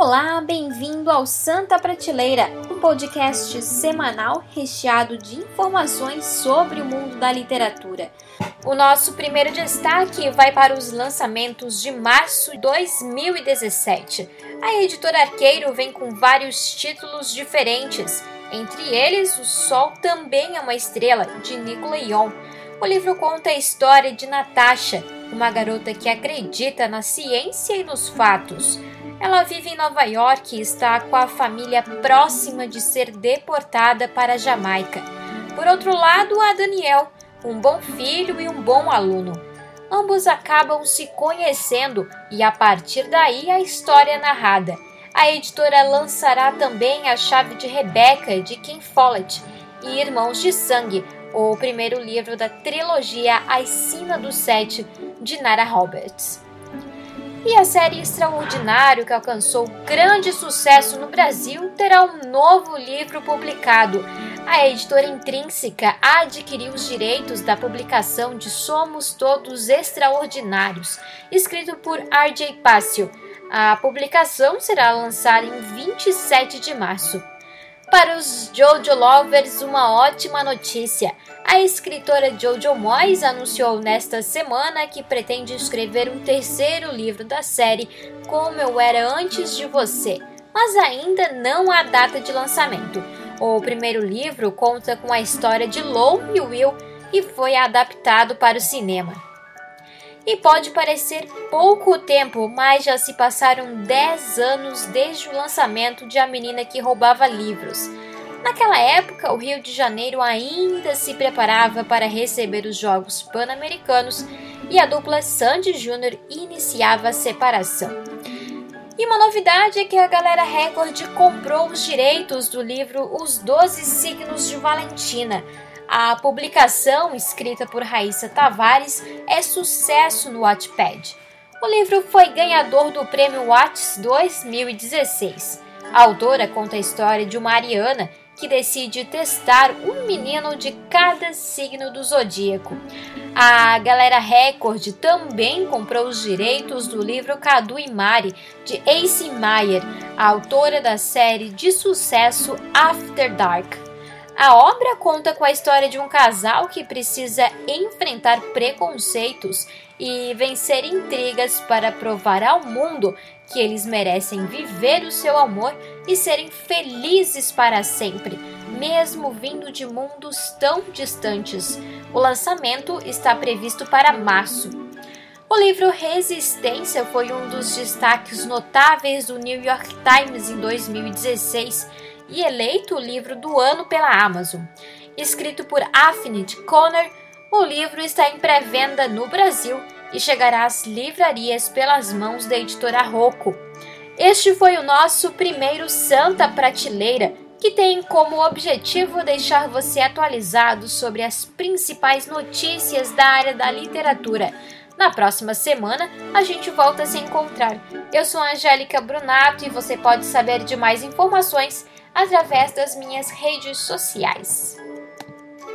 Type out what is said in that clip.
Olá, bem-vindo ao Santa Prateleira, um podcast semanal recheado de informações sobre o mundo da literatura. O nosso primeiro destaque vai para os lançamentos de março de 2017. A editora Arqueiro vem com vários títulos diferentes, entre eles O Sol Também é uma Estrela, de Nicola Ion. O livro conta a história de Natasha, uma garota que acredita na ciência e nos fatos. Ela vive em Nova York e está com a família próxima de ser deportada para a Jamaica. Por outro lado, há Daniel, um bom filho e um bom aluno. Ambos acabam se conhecendo e a partir daí a história é narrada. A editora lançará também A Chave de Rebecca de Ken Follett e Irmãos de Sangue, o primeiro livro da trilogia A Sina do Sete de Nara Roberts. E a série Extraordinário, que alcançou grande sucesso no Brasil, terá um novo livro publicado. A editora Intrínseca adquiriu os direitos da publicação de Somos Todos Extraordinários, escrito por R.J. Pássio. A publicação será lançada em 27 de março. Para os Jojo Lovers, uma ótima notícia. A escritora Jojo Moyes anunciou nesta semana que pretende escrever um terceiro livro da série Como Eu Era Antes de Você, mas ainda não há data de lançamento. O primeiro livro conta com a história de Lou e Will e foi adaptado para o cinema. E pode parecer pouco tempo, mas já se passaram 10 anos desde o lançamento de A Menina que Roubava Livros. Naquela época, o Rio de Janeiro ainda se preparava para receber os Jogos Pan-Americanos e a dupla Sandy Júnior iniciava a separação. E uma novidade é que a Galera Record comprou os direitos do livro Os Doze Signos de Valentina, a publicação, escrita por Raíssa Tavares, é sucesso no Wattpad. O livro foi ganhador do Prêmio Watts 2016. A autora conta a história de uma ariana que decide testar um menino de cada signo do zodíaco. A Galera Record também comprou os direitos do livro Cadu e Mari, de Ace Meyer, autora da série de sucesso After Dark. A obra conta com a história de um casal que precisa enfrentar preconceitos e vencer intrigas para provar ao mundo que eles merecem viver o seu amor e serem felizes para sempre, mesmo vindo de mundos tão distantes. O lançamento está previsto para março. O livro Resistência foi um dos destaques notáveis do New York Times em 2016 e eleito o livro do ano pela Amazon. Escrito por Affinit Connor, o livro está em pré-venda no Brasil e chegará às livrarias pelas mãos da editora Rocco. Este foi o nosso primeiro Santa Prateleira, que tem como objetivo deixar você atualizado sobre as principais notícias da área da literatura. Na próxima semana, a gente volta a se encontrar. Eu sou Angélica Brunato e você pode saber de mais informações através das minhas redes sociais.